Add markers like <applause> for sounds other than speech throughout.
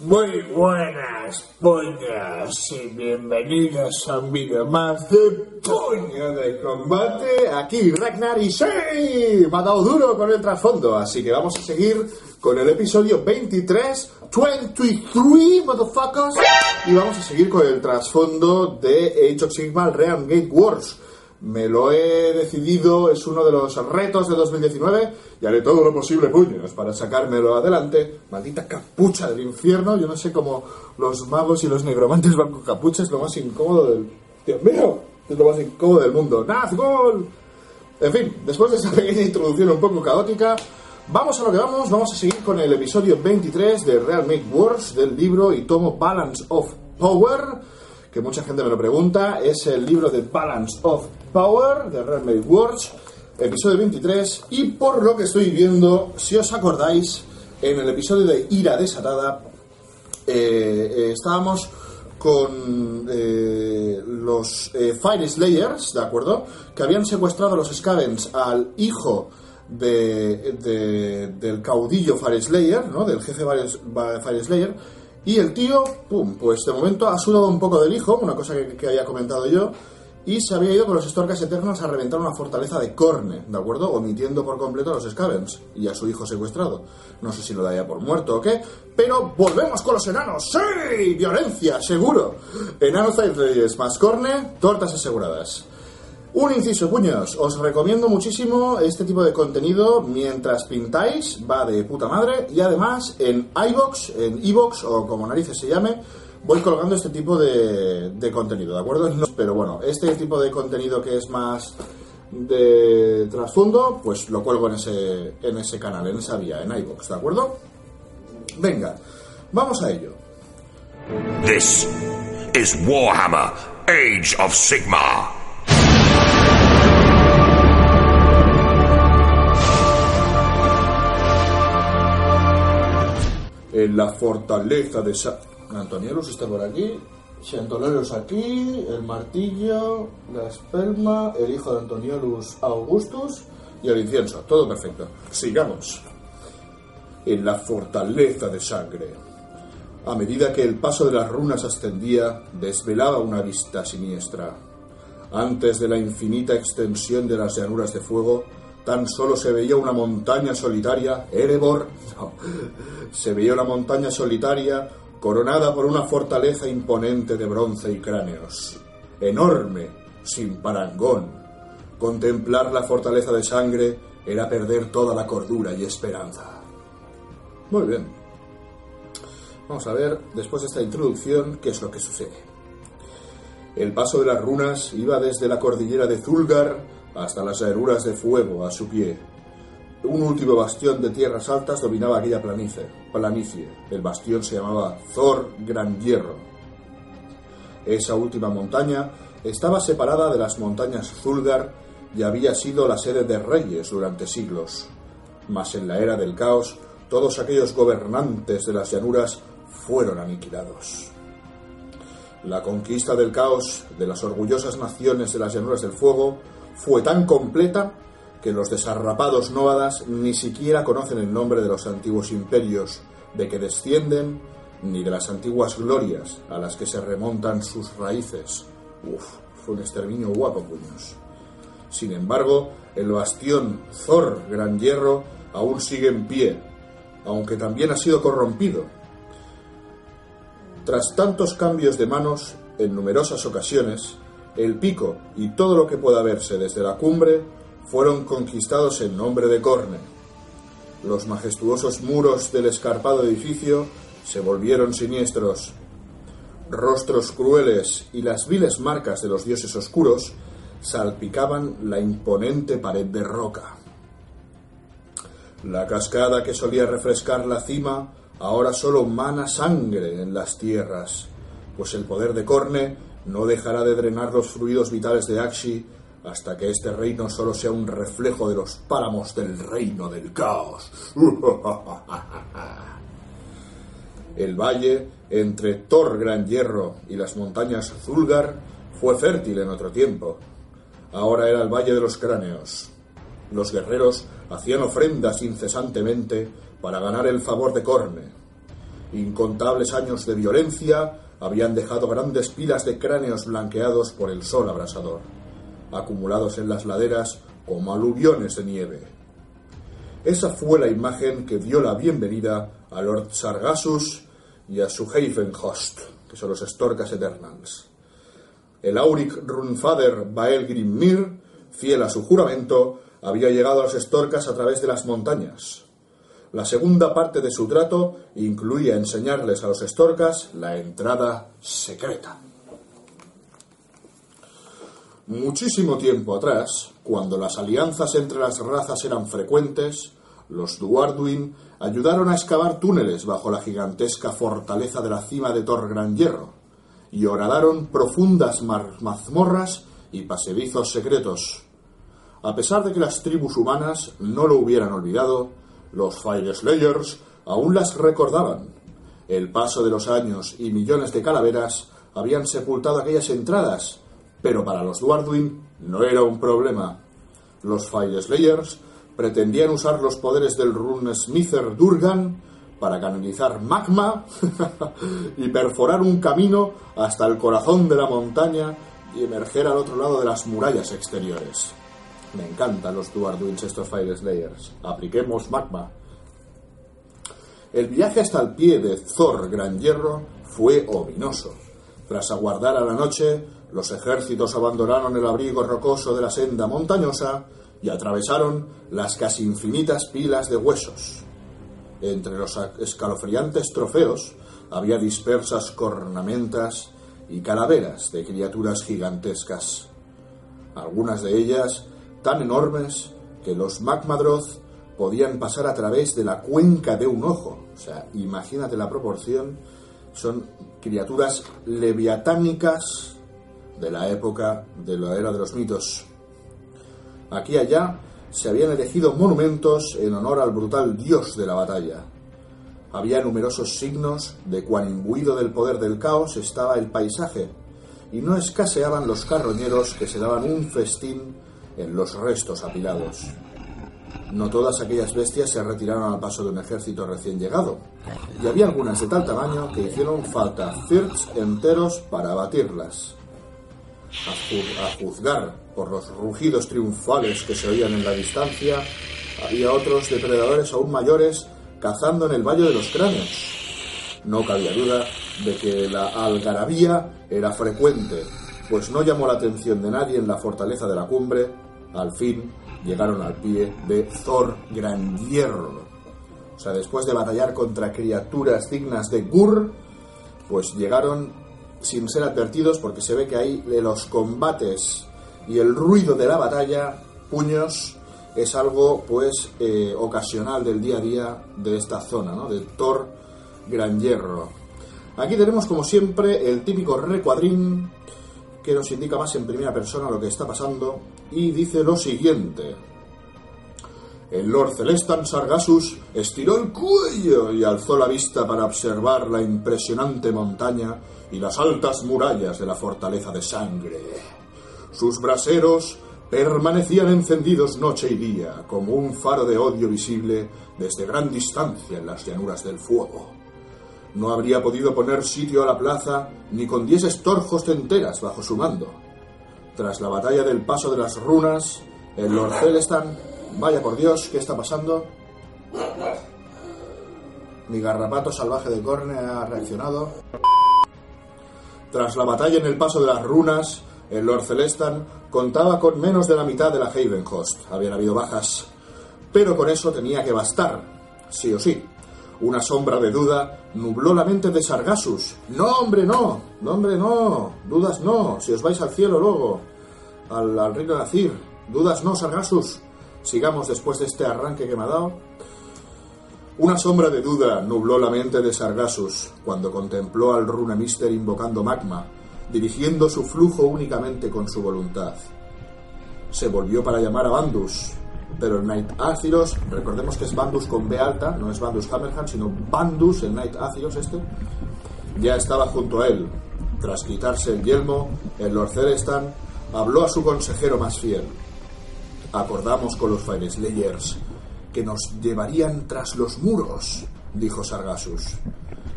Muy buenas, puñas, y bienvenidos a un vídeo más de Puño de Combate. Aquí Ragnar y sí, me ha dado duro con el trasfondo, así que vamos a seguir con el episodio 23, 23, motherfuckers, y vamos a seguir con el trasfondo de Age of Sigma Realm Gate Wars. Me lo he decidido, es uno de los retos de 2019 y haré todo lo posible, puños, para sacármelo adelante. Maldita capucha del infierno, yo no sé cómo los magos y los negromantes van con capuchas, lo más incómodo del... Dios mío, es lo más incómodo del mundo. ¡Nazgol! En fin, después de esa pequeña introducción un poco caótica, vamos a lo que vamos, vamos a seguir con el episodio 23 de Real Make Wars del libro y tomo Balance of Power que mucha gente me lo pregunta, es el libro de Balance of Power de Redmade Words, episodio 23, y por lo que estoy viendo, si os acordáis, en el episodio de Ira Desatada, eh, eh, estábamos con eh, los Fire Slayers, ¿de acuerdo? Que habían secuestrado a los Scavens al hijo de, del caudillo Fire Slayer, ¿no? Del jefe Fire Slayer, y el tío, pum, pues de momento ha sudado un poco del hijo, una cosa que, había comentado yo, y se había ido con los Storkas Eternos a reventar una fortaleza de Corne, ¿de acuerdo? Omitiendo por completo a los Scavens y a su hijo secuestrado. No sé si lo daría por muerto o qué, pero volvemos con los enanos. ¡Sí! Violencia, seguro. Enanos Reyes más Corne, tortas aseguradas. Un inciso, puños. Os recomiendo muchísimo este tipo de contenido mientras pintáis, va de puta madre. Y además en iBox, en iBox o como narices se llame, voy colgando este tipo de, contenido, ¿de acuerdo? pero bueno, este tipo de contenido que es más de trasfondo, pues lo cuelgo en ese, en ese canal, en esa vía, en iBox, ¿de acuerdo? Venga, vamos a ello. This is Warhammer, Age of Sigma. En la fortaleza de Sa Antonielos está por aquí, Antonielos aquí, el martillo, la espelma, el hijo de Antonielos Augustus y el incienso. Todo perfecto. Sigamos. En la fortaleza de sangre. A medida que el paso de las runas ascendía, desvelaba una vista siniestra. Antes de la infinita extensión de las llanuras de fuego, tan solo se veía una montaña solitaria, Erebor, se veía una montaña solitaria coronada por una fortaleza imponente de bronce y cráneos, enorme, sin parangón. Contemplar la fortaleza de sangre era perder toda la cordura y esperanza. Muy bien. Vamos a ver, después de esta introducción, qué es lo que sucede. El paso de las runas iba desde la cordillera de Zulgar hasta las herruras de fuego a su pie. Un último bastión de tierras altas dominaba aquella planicie. planicie. El bastión se llamaba Thor Gran Hierro. Esa última montaña estaba separada de las montañas Zulgar y había sido la sede de reyes durante siglos. Mas en la era del caos, todos aquellos gobernantes de las llanuras fueron aniquilados. La conquista del caos de las orgullosas naciones de las llanuras del fuego fue tan completa que los desarrapados nómadas ni siquiera conocen el nombre de los antiguos imperios de que descienden ni de las antiguas glorias a las que se remontan sus raíces. Uf, fue un exterminio guapo, puños. Sin embargo, el bastión Thor Gran Hierro aún sigue en pie, aunque también ha sido corrompido. Tras tantos cambios de manos, en numerosas ocasiones, el pico y todo lo que pueda verse desde la cumbre fueron conquistados en nombre de Corne. Los majestuosos muros del escarpado edificio se volvieron siniestros Rostros crueles y las viles marcas de los dioses oscuros salpicaban la imponente pared de roca. La cascada que solía refrescar la cima ahora solo mana sangre en las tierras, pues el poder de Corne no dejará de drenar los fluidos vitales de Akshi hasta que este reino solo sea un reflejo de los páramos del reino del caos. <laughs> El valle entre Thor Gran Hierro y las montañas Zulgar fue fértil en otro tiempo. Ahora era el Valle de los Cráneos. Los guerreros hacían ofrendas incesantemente para ganar el favor de Corne. Incontables años de violencia habían dejado grandes pilas de cráneos blanqueados por el sol abrasador, acumulados en las laderas como aluviones de nieve. Esa fue la imagen que dio la bienvenida a Lord Sargassus y a su Havenhost, que son los Storkas Eternals. El Auric Runfader Bael Grimmir, fiel a su juramento, había llegado a los Storkas a través de las montañas. La segunda parte de su trato incluía enseñarles a los Storkas la entrada secreta. Muchísimo tiempo atrás, cuando las alianzas entre las razas eran frecuentes, los Duarduin ayudaron a excavar túneles bajo la gigantesca fortaleza de la cima de Thor Gran Hierro y horadaron profundas mazmorras y pasedizos secretos. A pesar de que las tribus humanas no lo hubieran olvidado, los Fire Slayers aún las recordaban. El paso de los años y millones de calaveras habían sepultado aquellas entradas, pero para los Duarduin no era un problema. Los Fire Slayers pretendían usar los poderes del Runesmither Durgan para canalizar magma <laughs> y perforar un camino hasta el corazón de la montaña y emerger al otro lado de las murallas exteriores. Me encantan los Duarduins estos Fire Slayers. Apliquemos magma. El viaje hasta el pie de Thor Gran Hierro fue ominoso. Tras aguardar a la noche, los ejércitos abandonaron el abrigo rocoso de la senda montañosa y atravesaron las casi infinitas pilas de huesos. Entre los escalofriantes trofeos había dispersas cornamentas y calaveras de criaturas gigantescas, algunas de ellas tan enormes que los Magmadroth podían pasar a través de la cuenca de un ojo. O sea, imagínate la proporción. Son criaturas leviatánicas de la época de la era de los mitos. Aquí y allá se habían elegido monumentos en honor al brutal dios de la batalla. Había numerosos signos de cuán imbuido del poder del caos estaba el paisaje, y no escaseaban los carroñeros que se daban un festín en los restos apilados. No todas aquellas bestias se retiraron al paso de un ejército recién llegado, y había algunas de tal tamaño que hicieron falta circs enteros para abatirlas. A, juzgar por los rugidos triunfales que se oían en la distancia, había otros depredadores aún mayores cazando en el Valle de los Cráneos. No cabía duda de que la algarabía era frecuente, pues no llamó la atención de nadie en la fortaleza de la cumbre. Al fin llegaron al pie de Thor Gran Hierro. O sea, después de batallar contra criaturas dignas de Gur, pues llegaron sin ser advertidos porque se ve que ahí de los combates y el ruido de la batalla, puños, es algo pues eh, ocasional del día a día de esta zona, ¿no? De Thor Gran Hierro. Aquí tenemos como siempre el típico recuadrín que nos indica más en primera persona lo que está pasando y dice lo siguiente. El Lord Celestan Sargassus estiró el cuello y alzó la vista para observar la impresionante montaña y las altas murallas de la fortaleza de sangre. Sus braseros permanecían encendidos noche y día, como un faro de odio visible desde gran distancia en las llanuras del fuego. No habría podido poner sitio a la plaza ni con diez estorjos enteras bajo su mando. Tras la batalla del paso de las runas, el Lord Celestan, vaya por Dios, ¿qué está pasando? Mi garrapato salvaje de Corne ha reaccionado. Tras la batalla en el paso de las runas, el Lord Celestan contaba con menos de la mitad de la Havenhost. Habían habido bajas. Pero con eso tenía que bastar, sí o sí. Una sombra de duda nubló la mente de Sargasus. No, hombre, no. No, hombre, no. Dudas no. Si os vais al cielo luego. Al, al reino de Azir. Dudas no, Sargasus. Sigamos después de este arranque que me ha dado. Una sombra de duda nubló la mente de Sargasus cuando contempló al Runemister invocando magma, dirigiendo su flujo únicamente con su voluntad. Se volvió para llamar a Bandus, pero el Knight Aziros, recordemos que es Bandus con B alta, no es Bandus Hammerhand, sino Bandus, el Knight Aziros este, ya estaba junto a él. Tras quitarse el yelmo, el Lord Celestan habló a su consejero más fiel. Acordamos con los Fire Slayers que nos llevarían tras los muros, dijo Sargasus.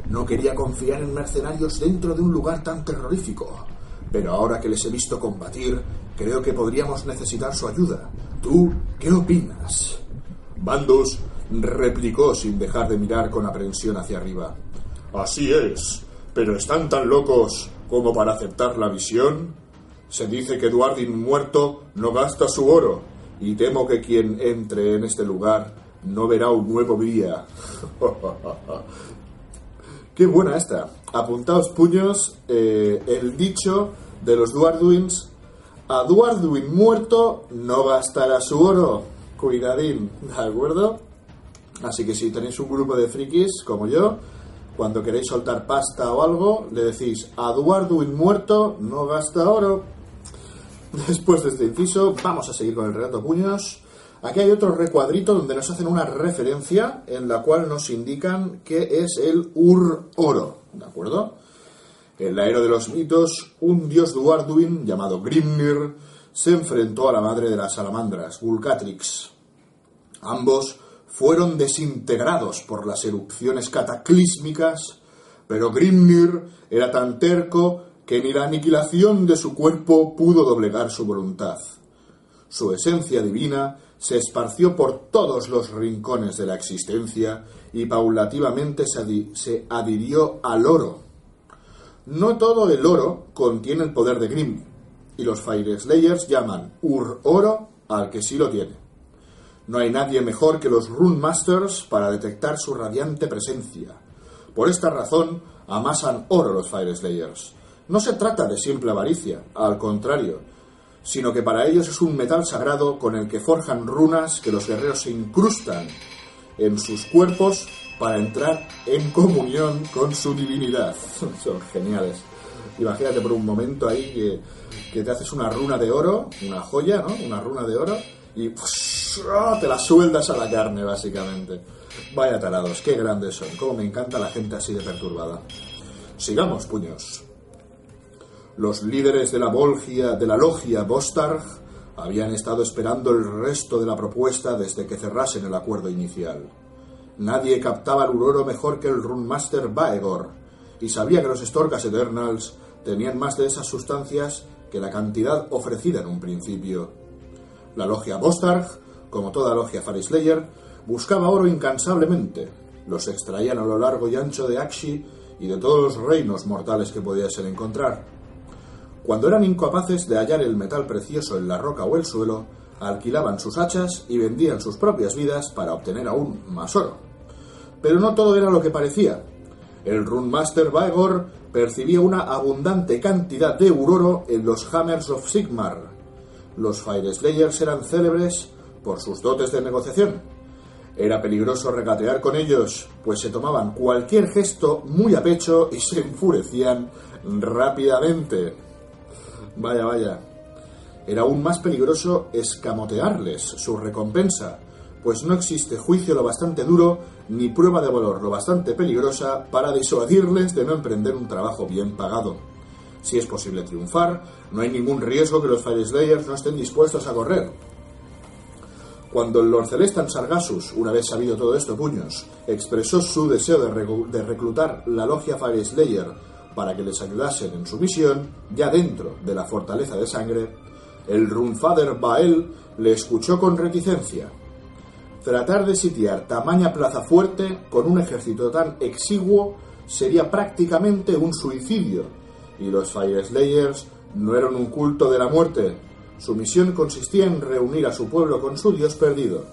No quería confiar en mercenarios dentro de un lugar tan terrorífico, pero ahora que les he visto combatir, creo que podríamos necesitar su ayuda. ¿Tú qué opinas? Bandus replicó sin dejar de mirar con aprensión hacia arriba. Así es, pero están tan locos como para aceptar la visión. Se dice que Eduardin muerto no gasta su oro, y temo que quien entre en este lugar no verá un nuevo día. <laughs> Qué buena esta. Apuntaos puños, eh, el dicho de los Duarduins a Duarduin muerto no gastará su oro. Cuidadín, ¿de acuerdo? Así que si tenéis un grupo de frikis como yo, cuando queréis soltar pasta o algo, le decís a Duarduin muerto no gasta oro. Después de este inciso, vamos a seguir con el relato puños. Aquí hay otro recuadrito donde nos hacen una referencia en la cual nos indican que es el Ur-Oro, ¿de acuerdo? En la era de los mitos, un dios Duarduin llamado Grimnir se enfrentó a la madre de las salamandras, Vulcatrix. Ambos fueron desintegrados por las erupciones cataclísmicas, pero Grimnir era tan terco que ni la aniquilación de su cuerpo pudo doblegar su voluntad. Su esencia divina se esparció por todos los rincones de la existencia y paulativamente se, se adhirió al oro no todo el oro contiene el poder de Grim, y los Fire Slayers llaman Ur-Oro al que sí lo tiene. No hay nadie mejor que los Rune Masters para detectar su radiante presencia. Por esta razón, amasan oro los Fire Slayers. No se trata de simple avaricia, al contrario, sino que para ellos es un metal sagrado con el que forjan runas que los guerreros incrustan en sus cuerpos para entrar en comunión con su divinidad. <laughs> Son geniales. Imagínate por un momento ahí que, que, te haces una runa de oro, una joya, ¿no? Una runa de oro y te la sueldas a la carne, básicamente. Vaya tarados, qué grandes son. Cómo me encanta la gente así de perturbada. Sigamos, puños. Los líderes de la Volgia, de la logia Bostarg habían estado esperando el resto de la propuesta desde que cerrasen el acuerdo inicial. Nadie captaba el oro mejor que el Runmaster Baegor, y sabía que los Storkas Eternals tenían más de esas sustancias que la cantidad ofrecida en un principio. La logia Bostarg, como toda logia Farislayer, buscaba oro incansablemente. Los extraían a lo largo y ancho de Akshi y de todos los reinos mortales que pudiesen encontrar. Cuando eran incapaces de hallar el metal precioso en la roca o el suelo, alquilaban sus hachas y vendían sus propias vidas para obtener aún más oro. Pero no todo era lo que parecía. El Runmaster Vaegor percibía una abundante cantidad de uroro en los Hammers of Sigmar. Los Fire Slayers eran célebres por sus dotes de negociación. Era peligroso regatear con ellos, pues se tomaban cualquier gesto muy a pecho y se enfurecían rápidamente. Vaya, vaya. Era aún más peligroso escamotearles su recompensa, pues no existe juicio lo bastante duro ni prueba de valor lo bastante peligrosa para disuadirles de no emprender un trabajo bien pagado. Si es posible triunfar, no hay ningún riesgo que los Fire Slayers no estén dispuestos a correr. Cuando el Lord Celestan Sargasus, una vez sabido todo esto, puños, expresó su deseo de, reclutar la logia Fire Slayer para que les ayudasen en su misión, ya dentro de la fortaleza de sangre, el Runfather Bael le escuchó con reticencia Tratar de sitiar tamaña plaza fuerte con un ejército tan exiguo sería prácticamente un suicidio, y los Fire Slayers no eran un culto de la muerte. Su misión consistía en reunir a su pueblo con su dios perdido.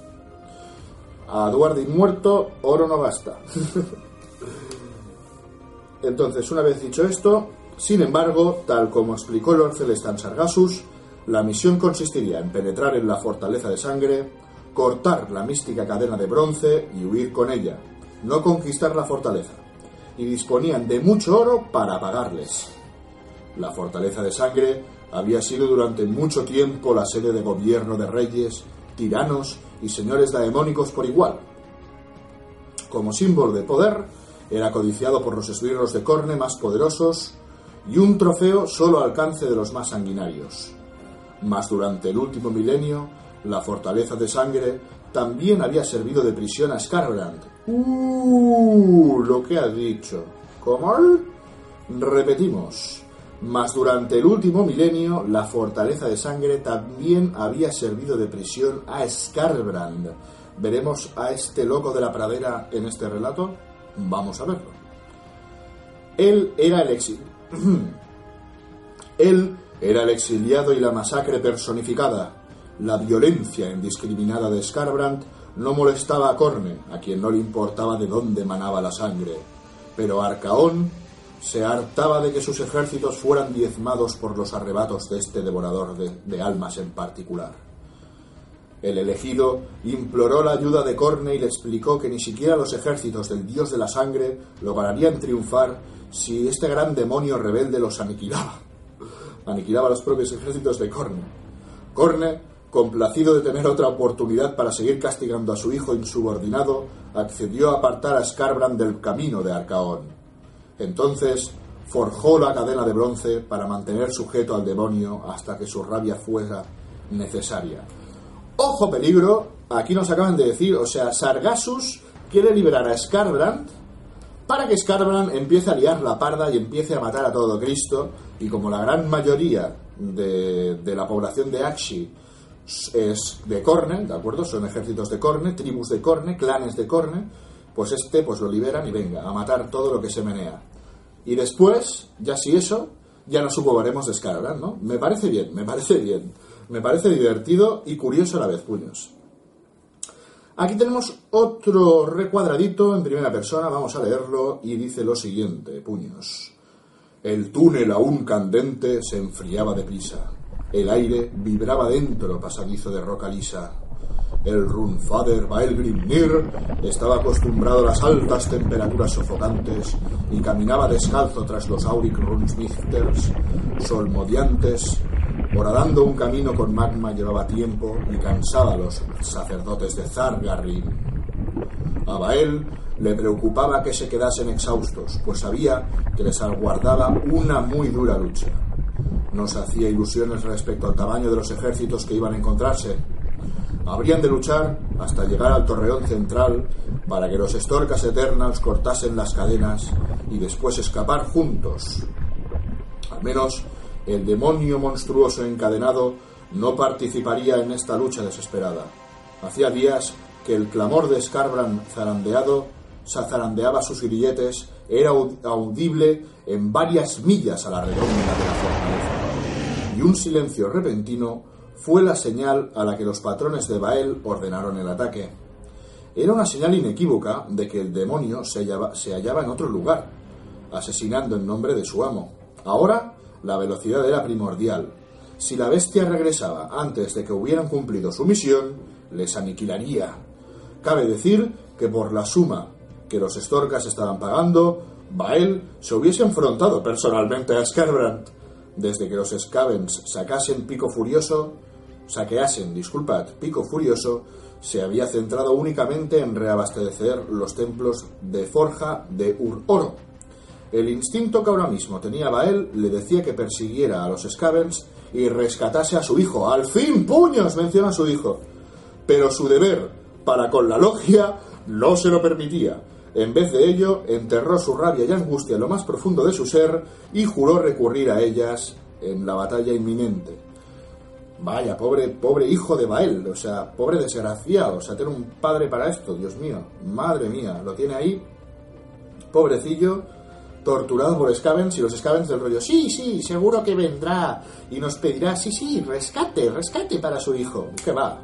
A Duardin muerto, oro no gasta. <laughs> Entonces, una vez dicho esto, sin embargo, tal como explicó Lord Celestan Sargassus, la misión consistiría en penetrar en la fortaleza de sangre, cortar la mística cadena de bronce y huir con ella, no conquistar la fortaleza, y disponían de mucho oro para pagarles. La fortaleza de sangre había sido durante mucho tiempo la sede de gobierno de reyes, tiranos y señores daemónicos por igual. Como símbolo de poder, era codiciado por los esbirros de Corne más poderosos y un trofeo solo al alcance de los más sanguinarios. Mas durante el último milenio, la fortaleza de sangre también había servido de prisión a Scarbrand. ¡Uh! Lo que ha dicho. ¿Cómo? Repetimos. Mas durante el último milenio, la fortaleza de sangre también había servido de prisión a Scarbrand. ¿Veremos a este loco de la pradera en este relato? Vamos a verlo. Él era el <clears throat> Él era el exiliado y la masacre personificada. La violencia indiscriminada de Scarbrand no molestaba a Corne, a quien no le importaba de dónde manaba la sangre. Pero Arcaón se hartaba de que sus ejércitos fueran diezmados por los arrebatos de este devorador de, de almas en particular. El elegido imploró la ayuda de Corne y le explicó que ni siquiera los ejércitos del dios de la sangre lograrían triunfar si este gran demonio rebelde los aniquilaba. <laughs> Aniquilaba los propios ejércitos de Corne. Corne, complacido de tener otra oportunidad para seguir castigando a su hijo insubordinado, accedió a apartar a Scarbrand del camino de Arcaón. Entonces forjó la cadena de bronce para mantener sujeto al demonio hasta que su rabia fuera necesaria. Ojo peligro, aquí nos acaban de decir, o sea, Sargassus quiere liberar a Scarbrand para que Scarbrand empiece a liar la parda y empiece a matar a todo Cristo, y como la gran mayoría de, la población de Achi es de Corne, ¿de acuerdo? Son ejércitos de Corne, tribus de Corne, clanes de Corne, pues este pues lo liberan y venga, a matar todo lo que se menea. Y después, ya si eso, ya nos ocuparemos de Scarbrand, ¿no? Me parece bien, me parece bien. Me parece divertido y curioso a la vez, puños. Aquí tenemos otro recuadradito en primera persona, vamos a leerlo y dice lo siguiente, puños. El túnel aún candente se enfriaba deprisa. El aire vibraba dentro, pasadizo de roca lisa. El Runfader Baelgrimnir estaba acostumbrado a las altas temperaturas sofocantes y caminaba descalzo tras los Auric Runsmichters, solmodiantes, Horadando un camino con magma llevaba tiempo y cansaba a los sacerdotes de Zargarrin. A Bael le preocupaba que se quedasen exhaustos, pues sabía que les aguardaba una muy dura lucha. No se hacía ilusiones respecto al tamaño de los ejércitos que iban a encontrarse. Habrían de luchar hasta llegar al torreón central para que los estorcas eternas cortasen las cadenas y después escapar juntos. Al menos el demonio monstruoso encadenado no participaría en esta lucha desesperada. Hacía días que el clamor de Scarbrand zarandeado zarandeaba sus grilletes, era audible en varias millas a la redonda de la fortaleza. Y un silencio repentino fue la señal a la que los patrones de Bael ordenaron el ataque. Era una señal inequívoca de que el demonio se hallaba, en otro lugar, asesinando en nombre de su amo. Ahora la velocidad era primordial. Si la bestia regresaba antes de que hubieran cumplido su misión, les aniquilaría. Cabe decir que por la suma que los estorcas estaban pagando, Bael se hubiese enfrentado personalmente a Scarbrand. Desde que los Scavens sacasen Pico Furioso, saqueasen, disculpad, Pico Furioso, se había centrado únicamente en reabastecer los templos de forja de Ur-Oro, el instinto que ahora mismo tenía Bael le decía que persiguiera a los Scavens y rescatase a su hijo. ¡Al fin, puños! menciona a su hijo. Pero su deber para con la logia no se lo permitía. En vez de ello, enterró su rabia y angustia en lo más profundo de su ser y juró recurrir a ellas en la batalla inminente. Vaya, pobre, pobre hijo de Bael, o sea, pobre desgraciado, o sea, tener un padre para esto, Dios mío, madre mía, lo tiene ahí, pobrecillo, torturado por Scavens y los Scavens del rollo, sí, sí, seguro que vendrá y nos pedirá, sí, sí, rescate, rescate para su hijo. ¿Qué va?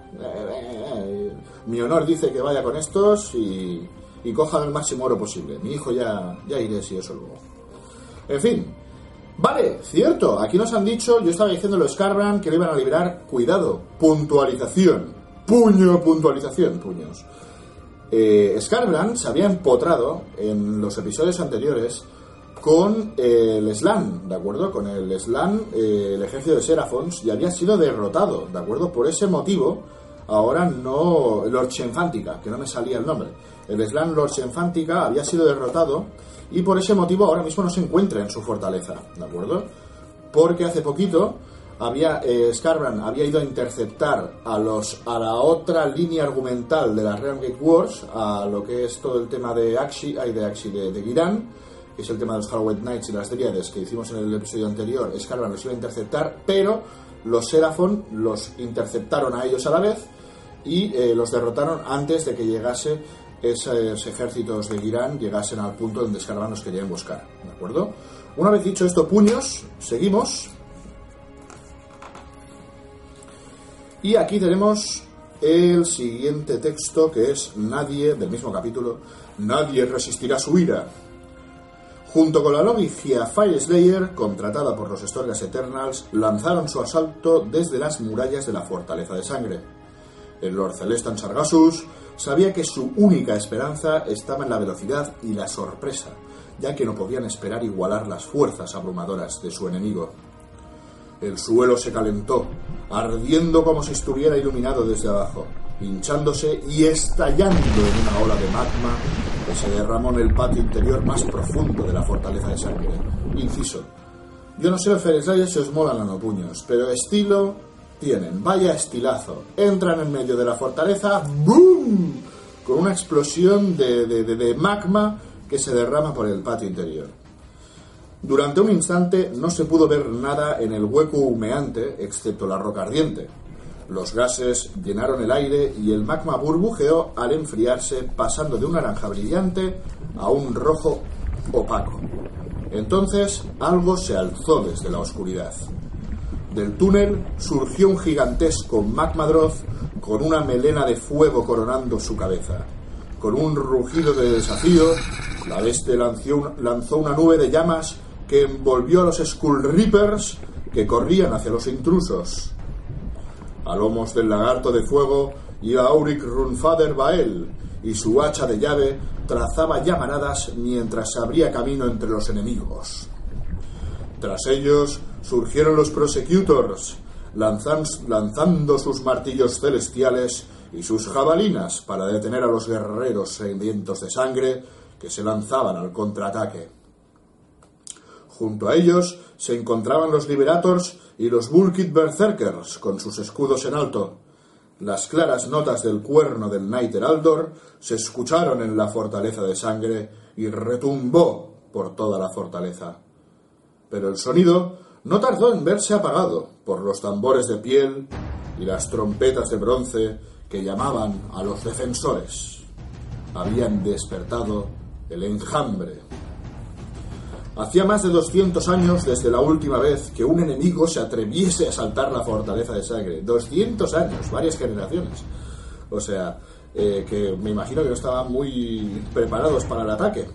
mi honor dice que vaya con estos y, y cojan el máximo oro posible. Mi hijo ya, ya iré si eso luego. En fin. Vale, cierto, aquí nos han dicho, yo estaba diciendo los Scarbrand que lo iban a liberar, cuidado, puntualización, puño, puntualización, puños. Eh, Scarbrand se había empotrado en los episodios anteriores con el Slan, ¿de acuerdo? Con el Slan, eh, el ejército de Serafons, y había sido derrotado, ¿de acuerdo? Por ese motivo, ahora no. Lord Shenfantica, que no me salía el nombre. El Slan Lord Shenfantica había sido derrotado y por ese motivo ahora mismo no se encuentra en su fortaleza, ¿de acuerdo? Porque hace poquito había eh, había ido a interceptar a los a la otra línea argumental de la Realm Gate Wars, a lo que es todo el tema de Axi, hay de Axi de, de Giran, que es el tema de los Halloween Knights y las Dríades que hicimos en el episodio anterior. Scarbrand los iba a interceptar, pero los Seraphon los interceptaron a ellos a la vez y eh, los derrotaron antes de que llegase esos ejércitos de Girán llegasen al punto donde Scarbrand los quería emboscar, ¿de acuerdo? Una vez dicho esto, puños, seguimos. Y aquí tenemos el siguiente texto que es Nadie, del mismo capítulo, Nadie resistirá su ira. Junto con la logia Fire Slayer, contratada por los Storgas Eternals, lanzaron su asalto desde las murallas de la Fortaleza de Sangre. El Lord Celestan Sargasus sabía que su única esperanza estaba en la velocidad y la sorpresa, ya que no podían esperar igualar las fuerzas abrumadoras de su enemigo. El suelo se calentó, ardiendo como si estuviera iluminado desde abajo, hinchándose y estallando en una ola de magma que se derramó en el patio interior más profundo de la fortaleza de sangre. Inciso. Yo no sé los Fereslayers si os molan no puños, pero estilo Vaya estilazo. Entran en medio de la fortaleza, ¡boom! Con una explosión de- de- de magma que se derrama por el patio interior. Durante un instante no se pudo ver nada en el hueco humeante excepto la roca ardiente. Los gases llenaron el aire y el magma burbujeó al enfriarse pasando de un naranja brillante a un rojo opaco. Entonces algo se alzó desde la oscuridad. Del túnel surgió un gigantesco Magmadroth con una melena de fuego coronando su cabeza. Con un rugido de desafío, la bestia lanzó un- lanzó una nube de llamas que envolvió a los Skull Reapers que corrían hacia los intrusos. A lomos del lagarto de fuego iba Auric Runfader Bael, y su hacha de llave trazaba llamaradas mientras abría camino entre los enemigos. Tras ellos surgieron los Prosecutors, lanzan- lanzando sus martillos celestiales y sus jabalinas para detener a los guerreros sedientos de sangre que se lanzaban al contraataque. Junto a ellos se encontraban los Liberators y los Bulkit Berserkers con sus escudos en alto. Las claras notas del cuerno del Knight Heraldor se escucharon en la fortaleza de sangre y retumbó por toda la fortaleza. Pero el sonido no tardó en verse apagado por los tambores de piel y las trompetas de bronce que llamaban a los defensores. Habían despertado el enjambre. Hacía más de 200 años desde la última vez que un enemigo se atreviese a asaltar la fortaleza de sangre. 200 años, varias generaciones. O sea, eh, que me imagino que no estaban muy preparados para el ataque.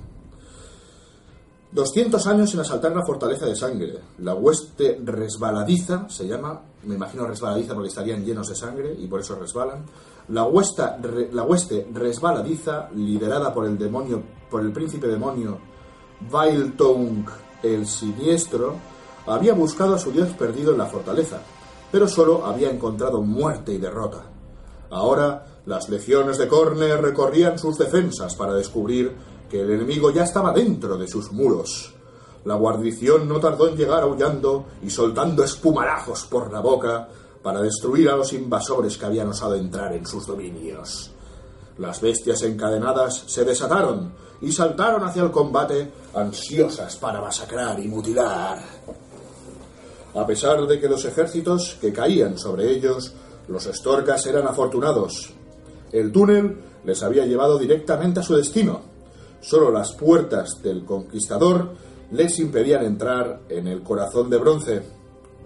200 años sin asaltar la fortaleza de sangre. La hueste resbaladiza, se llama, me imagino resbaladiza porque estarían llenos de sangre y por eso resbalan. La, huesta, la hueste resbaladiza, liderada por el demonio, por el príncipe demonio Vailtung el Siniestro, había buscado a su dios perdido en la fortaleza, pero solo había encontrado muerte y derrota. Ahora, las legiones de Corne recorrían sus defensas para descubrir que el enemigo ya estaba dentro de sus muros. La guarnición no tardó en llegar aullando y soltando espumarajos por la boca para destruir a los invasores que habían osado entrar en sus dominios. Las bestias encadenadas se desataron y saltaron hacia el combate, ansiosas para masacrar y mutilar. A pesar de que los ejércitos que caían sobre ellos, los estorcas eran afortunados. El túnel les había llevado directamente a su destino. Solo las puertas del conquistador les impedían entrar en el corazón de bronce,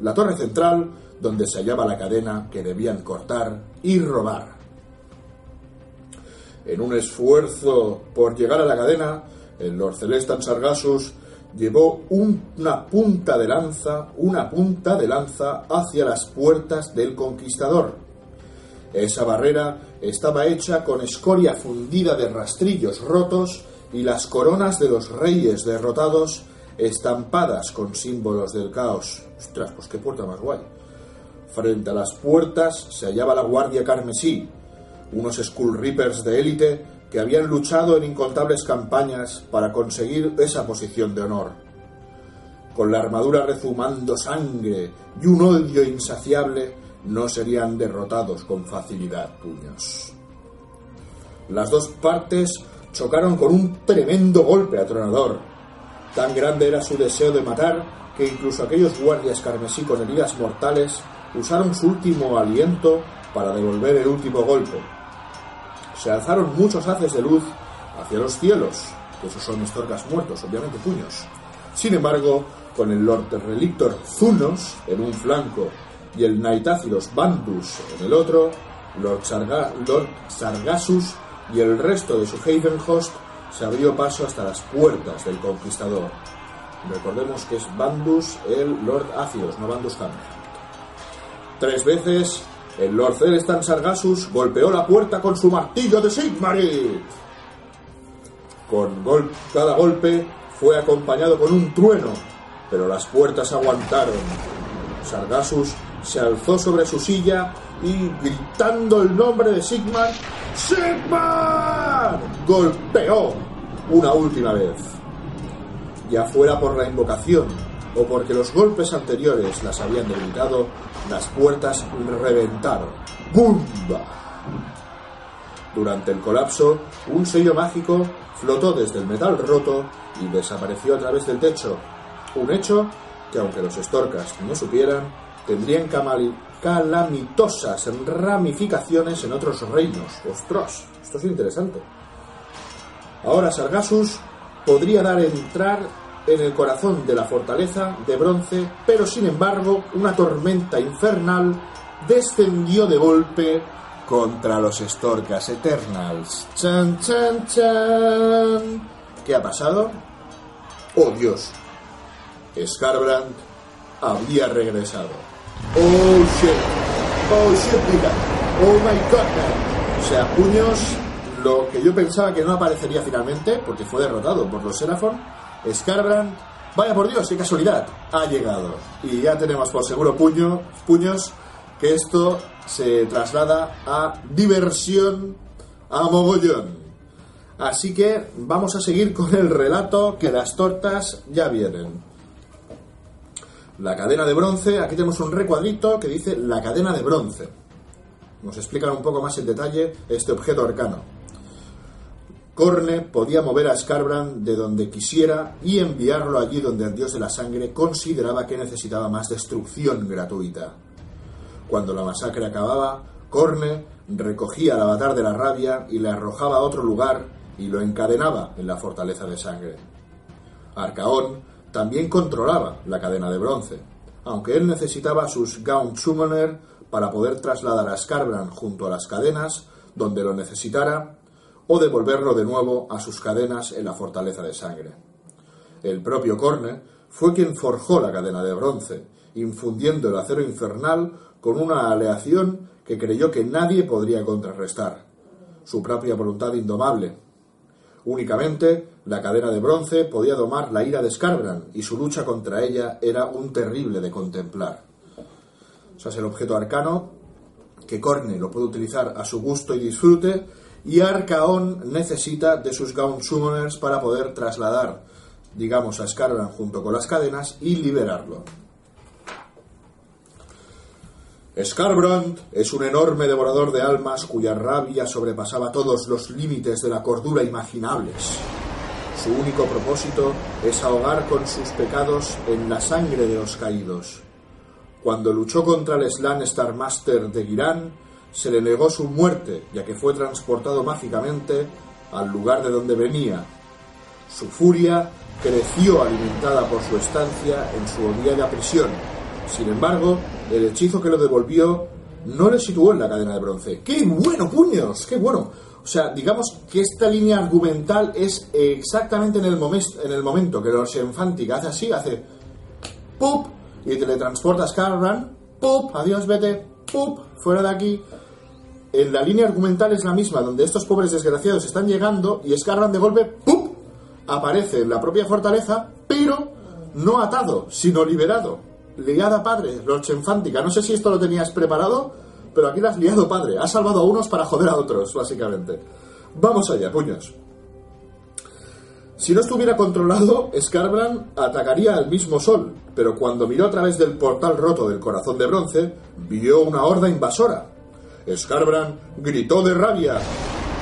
la torre central donde se hallaba la cadena que debían cortar y robar. En un esfuerzo por llegar a la cadena, el Lord Celestan Sargasus llevó una punta de lanza, una punta de lanza hacia las puertas del conquistador. Esa barrera estaba hecha con escoria fundida de rastrillos rotos y las coronas de los reyes derrotados estampadas con símbolos del caos. Ostras, pues qué puerta más guay. Frente a las puertas se hallaba la Guardia Carmesí, unos Skull Reapers de élite que habían luchado en incontables campañas para conseguir esa posición de honor. Con la armadura rezumando sangre y un odio insaciable, no serían derrotados con facilidad, puños. Las dos partes chocaron con un tremendo golpe atronador. Tan grande era su deseo de matar que incluso aquellos guardias carmesí con heridas mortales usaron su último aliento para devolver el último golpe. Se alzaron muchos haces de luz hacia los cielos, que esos son estorcas muertos, obviamente puños. Sin embargo, con el Lord Relictor Zunos en un flanco y el Naitácidos Bandus en el otro, Lord, Lord Sargassus y el resto de su Haven Host se abrió paso hasta las puertas del conquistador. Recordemos que es Bandus el Lord Ácidos, no Bandus Hammer. Tres veces el Lord Celestan Sargassus golpeó la puerta con su martillo de Sigmarit. Con cada golpe fue acompañado con un trueno, pero las puertas aguantaron. Sargassus se alzó sobre su silla y, gritando el nombre de Sigmar, ¡Sigmar! golpeó una última vez. Ya fuera por la invocación o porque los golpes anteriores las habían debilitado, las puertas reventaron. ¡Bumba! Durante el colapso, un sello mágico flotó desde el metal roto y desapareció a través del techo. Un hecho que, aunque los estorcas no supieran, tendrían calamitosas ramificaciones en otros reinos. ¡Ostras! Esto es interesante. Ahora Sargassus podría dar entrar en el corazón de la fortaleza de bronce, pero sin embargo una tormenta infernal descendió de golpe contra los Storkas Eternals. ¡Chan, chan, chan! ¿Qué ha pasado? ¡Oh Dios! Scarbrand había regresado. ¡Oh shit! ¡Oh shit, mira! ¡Oh my god! O sea, puños, lo que yo pensaba que no aparecería finalmente, porque fue derrotado por los Seraphon, Scarbrand, vaya por Dios, qué casualidad, ha llegado. Y ya tenemos por seguro puño, puños que esto se traslada a diversión a mogollón. Así que vamos a seguir con el relato que las tortas ya vienen. La cadena de bronce, aquí tenemos un recuadrito que dice la cadena de bronce. Nos explican un poco más en detalle este objeto arcano. Corne podía mover a Scarbrand de donde quisiera y enviarlo allí donde el dios de la sangre consideraba que necesitaba más destrucción gratuita. Cuando la masacre acababa, Corne recogía al avatar de la rabia y le arrojaba a otro lugar y lo encadenaba en la fortaleza de sangre. Arcaón también controlaba la cadena de bronce, aunque él necesitaba sus Gaunt Summoner para poder trasladar a Scarbrand junto a las cadenas donde lo necesitara o devolverlo de nuevo a sus cadenas en la fortaleza de sangre. El propio Corne fue quien forjó la cadena de bronce, infundiendo el acero infernal con una aleación que creyó que nadie podría contrarrestar, su propia voluntad indomable. Únicamente la cadena de bronce podía domar la ira de Scarbrand y su lucha contra ella era un terrible de contemplar. O sea, es el objeto arcano que Corne lo puede utilizar a su gusto y disfrute y Arcaón necesita de sus Gaunt Summoners para poder trasladar, digamos, a Scarbrand junto con las cadenas y liberarlo. Scarbrand es un enorme devorador de almas cuya rabia sobrepasaba todos los límites de la cordura imaginables. Su único propósito es ahogar con sus pecados en la sangre de los caídos. Cuando luchó contra el Slan Star Master de Girán, se le negó su muerte, ya que fue transportado mágicamente al lugar de donde venía. Su furia creció alimentada por su estancia en su odiada prisión. Sin embargo, el hechizo que lo devolvió no le situó en la cadena de bronce. ¡Qué bueno, puños! ¡Qué bueno! O sea, digamos que esta línea argumental es exactamente en el, en el momento que los Enfántica hace así, hace ¡pup! y teletransporta a Scarbrand, ¡pup! Adiós, vete, ¡pup! Fuera de aquí. En la línea argumental es la misma, donde estos pobres desgraciados están llegando y Scarbrand de golpe ¡pup! aparece en la propia fortaleza, pero no atado, sino liberado. Liada padre, Roche Enfántica. No sé si esto lo tenías preparado, pero aquí lo has liado padre. Has salvado a unos para joder a otros, básicamente. Vamos allá, puños. Si no estuviera controlado, Scarbrand atacaría al mismo sol, pero cuando miró a través del portal roto del corazón de bronce, vio una horda invasora. Scarbrand gritó de rabia,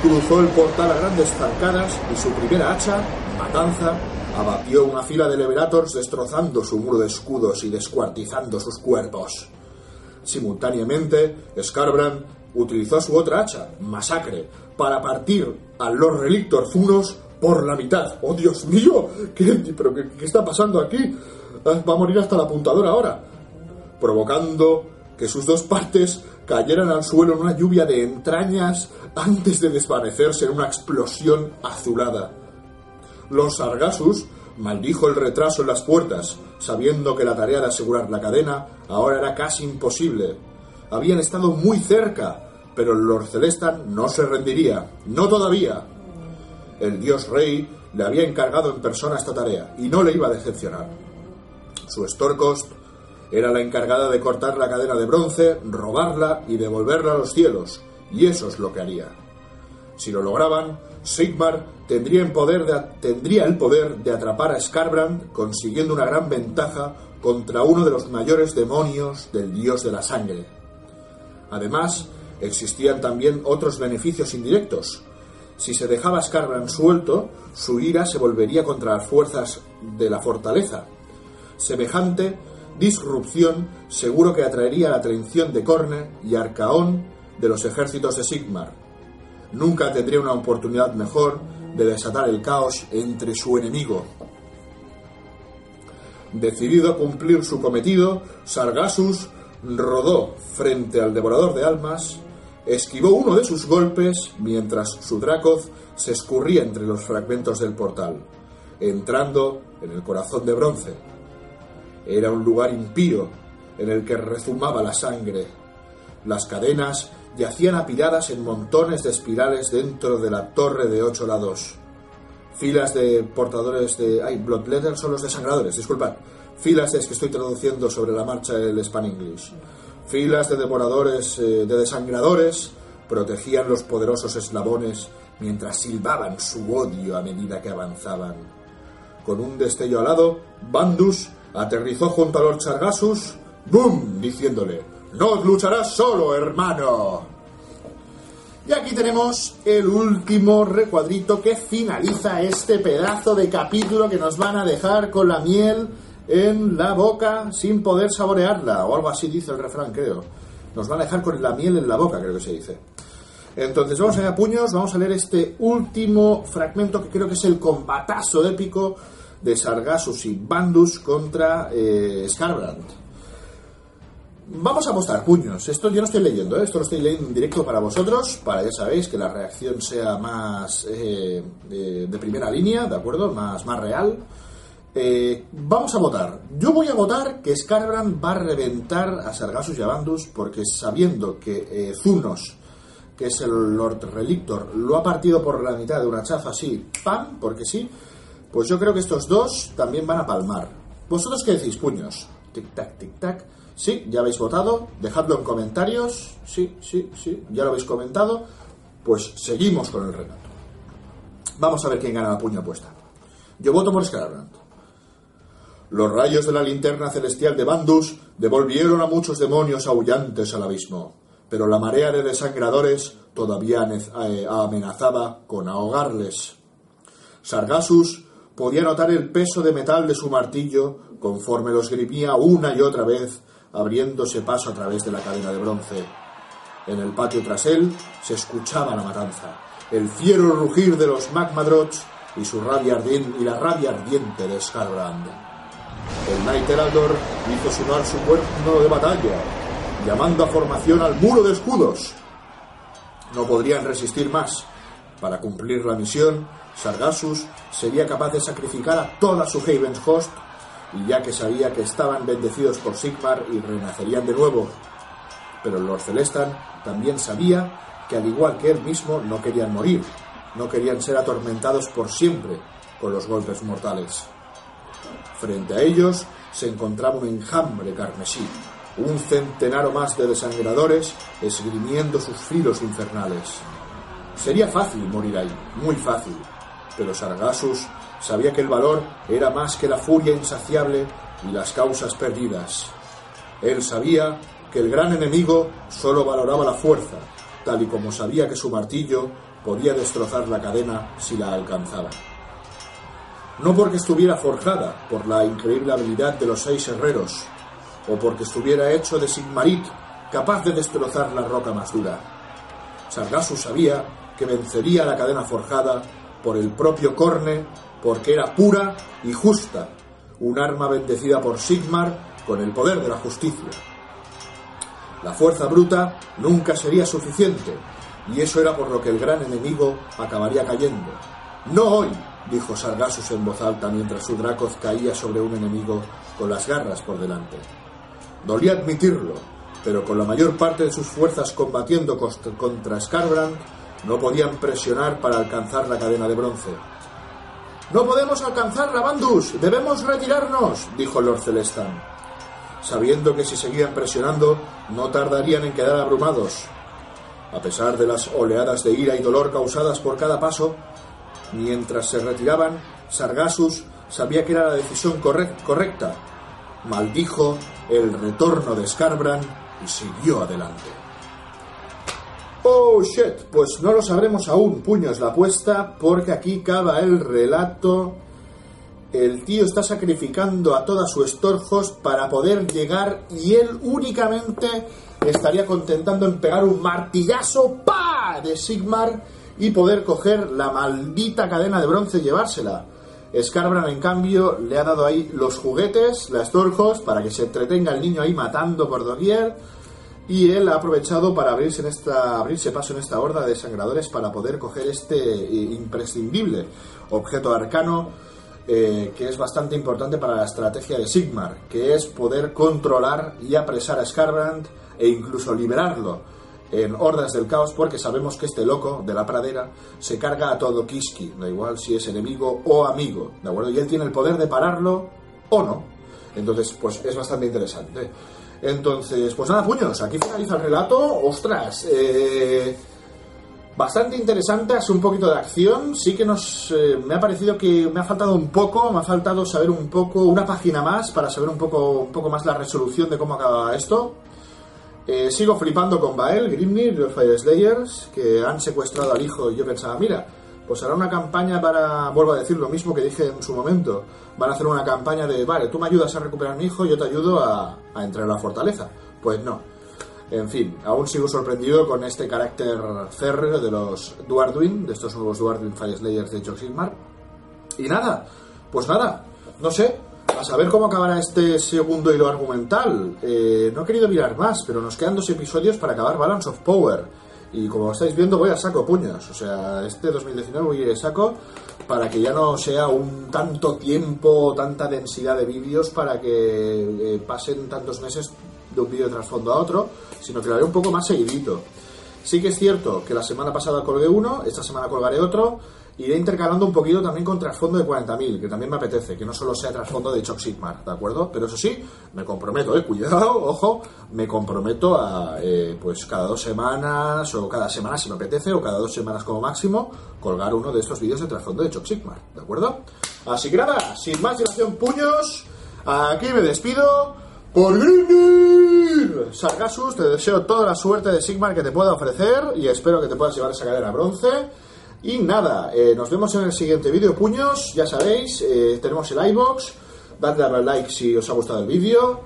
cruzó el portal a grandes zancadas y su primera hacha, Matanza, abatió una fila de Leverators destrozando su muro de escudos y descuartizando sus cuerpos. Simultáneamente, Scarbrand utilizó su otra hacha, Masacre, para partir a los Relictor Zunos por la mitad. ¡Oh, Dios mío! ¿Qué, ¿Pero qué, qué está pasando aquí? Ah, Va a morir hasta la apuntadora ahora. Provocando que sus dos partes cayeran al suelo en una lluvia de entrañas antes de desvanecerse en una explosión azulada. Los Sargassus maldijo el retraso en las puertas, sabiendo que la tarea de asegurar la cadena ahora era casi imposible. Habían estado muy cerca, pero el Lord Celestan no se rendiría. No todavía. El dios rey le había encargado en persona esta tarea y no le iba a decepcionar. Su Storkost era la encargada de cortar la cadena de bronce, robarla y devolverla a los cielos, y eso es lo que haría. Si lo lograban, Sigmar tendría, el poder de atrapar a Scarbrand, consiguiendo una gran ventaja contra uno de los mayores demonios del dios de la sangre. Además, existían también otros beneficios indirectos. Si se dejaba Scarbrand suelto, su ira se volvería contra las fuerzas de la fortaleza. Semejante disrupción seguro que atraería la atención de Corne y Arcaón de los ejércitos de Sigmar. Nunca tendría una oportunidad mejor de desatar el caos entre su enemigo. Decidido a cumplir su cometido, Sargassus rodó frente al devorador de almas, esquivó uno de sus golpes mientras su Dracoth se escurría entre los fragmentos del portal, entrando en el corazón de bronce. Era un lugar impío en el que rezumaba la sangre. Las cadenas yacían apiladas en montones de espirales dentro de la torre de ocho lados. Filas de portadores de... Ay, Bloodletter son los desangradores, disculpad. Filas, es que estoy traduciendo sobre la marcha el Span English. Filas de devoradores, eh, de desangradores, protegían los poderosos eslabones mientras silbaban su odio a medida que avanzaban. Con un destello alado, Bandus aterrizó junto a Lord Chargassus, ¡boom! diciéndole, ¡No lucharás solo, hermano! Y aquí tenemos el último recuadrito que finaliza este pedazo de capítulo que nos van a dejar con la miel en la boca sin poder saborearla, o algo así dice el refrán, creo. Nos van a dejar con la miel en la boca, creo que se dice. Entonces vamos a ir a puños, vamos a leer este último fragmento que creo que es el combatazo épico de Sargassus y Bandus contra eh, Scarbrand. Vamos a apostar puños. Esto yo no estoy leyendo, ¿eh? esto lo estoy leyendo en directo para vosotros, para ya sabéis que la reacción sea más eh, de, de primera línea, ¿de acuerdo? Más, más real. Eh, vamos a votar. Yo voy a votar que Scarbrand va a reventar a Sargassus y a porque sabiendo que eh, Zunos, que es el Lord Relictor, lo ha partido por la mitad de una chafa así, ¡pam! Porque sí, pues yo creo que estos dos también van a palmar. ¿Vosotros qué decís, puños? Tic-tac, tic-tac. Sí, ya habéis votado. Dejadlo en comentarios. Sí, sí, sí, ya lo habéis comentado. Pues seguimos con el relato. Vamos a ver quién gana la puño apuesta. Yo voto por Scarbrand. Los rayos de la linterna celestial de Bandus devolvieron a muchos demonios aullantes al abismo, pero la marea de desangradores todavía amenazaba con ahogarles. Sargassus podía notar el peso de metal de su martillo conforme los grimía una y otra vez, abriéndose paso a través de la cadena de bronce. En el patio tras él se escuchaba la matanza, el fiero rugir de los Magmadrots y su rabia ardien- y la rabia ardiente de Scarbrand. El Knight Heraldor hizo sonar su cuerno de batalla, llamando a formación al muro de escudos. No podrían resistir más, Para cumplir la misión, Sargassus sería capaz de sacrificar a toda su Haven's Host, y ya que sabía que estaban bendecidos por Sigmar y renacerían de nuevo. Pero Lord Celestan también sabía que al igual que él mismo no querían morir, no querían ser atormentados por siempre con los golpes mortales. Frente a ellos se encontraba un enjambre carmesí, un centenar o más de desangradores esgrimiendo sus filos infernales. Sería fácil morir ahí, muy fácil, pero Sargassus sabía que el valor era más que la furia insaciable y las causas perdidas. Él sabía que el gran enemigo solo valoraba la fuerza, tal y como sabía que su martillo podía destrozar la cadena si la alcanzaba. No porque estuviera forjada por la increíble habilidad de los seis herreros, o porque estuviera hecho de Sigmarit, capaz de destrozar la roca más dura. Sargassus sabía que vencería la cadena forjada por el propio Corne, porque era pura y justa, un arma bendecida por Sigmar con el poder de la justicia. La fuerza bruta nunca sería suficiente, y eso era por lo que el gran enemigo acabaría cayendo. No hoy, dijo Sargassus en voz alta mientras su Dracoz caía sobre un enemigo con las garras por delante. Dolía admitirlo, pero con la mayor parte de sus fuerzas combatiendo contra Scarbrand, no podían presionar para alcanzar la cadena de bronce. No podemos alcanzarla, Bandus. Debemos retirarnos, dijo Lord Celestan, sabiendo que si seguían presionando no tardarían en quedar abrumados. A pesar de las oleadas de ira y dolor causadas por cada paso, mientras se retiraban, Sargassus sabía que era la decisión correcta. Maldijo el retorno de Scarbrand y siguió adelante. Oh shit, pues no lo sabremos aún, puños la apuesta, porque aquí cava el relato. El tío está sacrificando a todas sus estorjos para poder llegar y él únicamente estaría contentando en pegar un martillazo ¡pa! de Sigmar y poder coger la maldita cadena de bronce y llevársela. Scarbrand, en cambio, le ha dado ahí los juguetes, las torjos, para que se entretenga el niño ahí matando por doquier. Y él ha aprovechado para abrirse, en esta, abrirse paso en esta horda de sangradores para poder coger este eh, imprescindible objeto arcano eh, que es bastante importante para la estrategia de Sigmar, que es poder controlar y apresar a Scarbrand e incluso liberarlo en Hordas del Caos porque sabemos que este loco de la pradera se carga a todo Kiski, da igual si es enemigo o amigo, ¿de acuerdo? Y él tiene el poder de pararlo o no. Entonces, pues es bastante interesante. Entonces, pues nada, puños, aquí finaliza el relato. Ostras, eh, bastante interesante, hace un poquito de acción. Sí que nos eh, me ha parecido que me ha faltado un poco, me ha faltado saber un poco, una página más para saber un poco, un poco más la resolución de cómo acaba esto. Eh, sigo flipando con Bael, Grimnir los Fire Slayers, que han secuestrado al hijo y yo pensaba, mira, pues hará una campaña para, vuelvo a decir lo mismo que dije en su momento, van a hacer una campaña de, vale, tú me ayudas a recuperar a mi hijo, yo te ayudo a, entrar a la fortaleza. Pues no. En fin, aún sigo sorprendido con este carácter férreo de los Duarduin, de estos nuevos Duarduin Fire Slayers de Age Sigmar. Y nada, pues nada, no sé, a saber cómo acabará este segundo hilo argumental. Eh, no he querido mirar más, pero nos quedan dos episodios para acabar Balance of Power. Y como estáis viendo, voy a saco puños. O sea, este 2019 voy a ir a saco para que ya no sea un tanto tiempo, tanta densidad de vídeos para que eh, pasen tantos meses de un vídeo de trasfondo a otro, sino que lo haré un poco más seguidito. Sí que es cierto que la semana pasada colgué uno, esta semana colgaré otro iré intercalando un poquito también con trasfondo de 40.000, que también me apetece, que no solo sea trasfondo de Choc Sigmar, ¿de acuerdo? Pero eso sí, me comprometo, eh, cuidado, <laughs> ojo, me comprometo a, eh, pues cada dos semanas, o cada semana si me apetece, o cada dos semanas como máximo, colgar uno de estos vídeos de trasfondo de Choc Sigmar, ¿de acuerdo? Así que nada, sin más dilación, puños, aquí me despido. ¡Por Grimnir! Sargasus, te deseo toda la suerte de Sigmar que te pueda ofrecer y espero que te puedas llevar esa cadera bronce. Y nada, eh, nos vemos en el siguiente vídeo, puños, ya sabéis, eh, tenemos el iBox, dadle a like si os ha gustado el vídeo,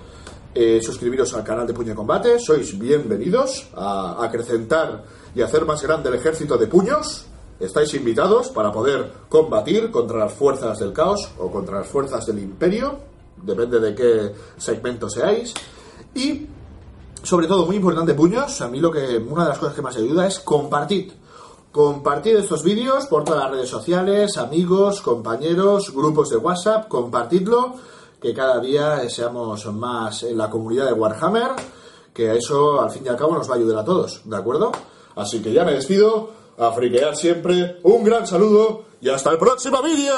eh, suscribiros al canal de Puño de Combate, sois bienvenidos a acrecentar y hacer más grande el ejército de puños, estáis invitados para poder combatir contra las fuerzas del caos o contra las fuerzas del imperio, depende de qué segmento seáis, y sobre todo, muy importante, puños, a mí lo que, una de las cosas que más ayuda es compartir Compartid estos vídeos por todas las redes sociales, amigos, compañeros, grupos de WhatsApp, compartidlo, que cada día seamos más en la comunidad de Warhammer, que eso al fin y al cabo nos va a ayudar a todos, ¿de acuerdo? Así que ya me despido, a friquear siempre, un gran saludo y hasta el próximo vídeo.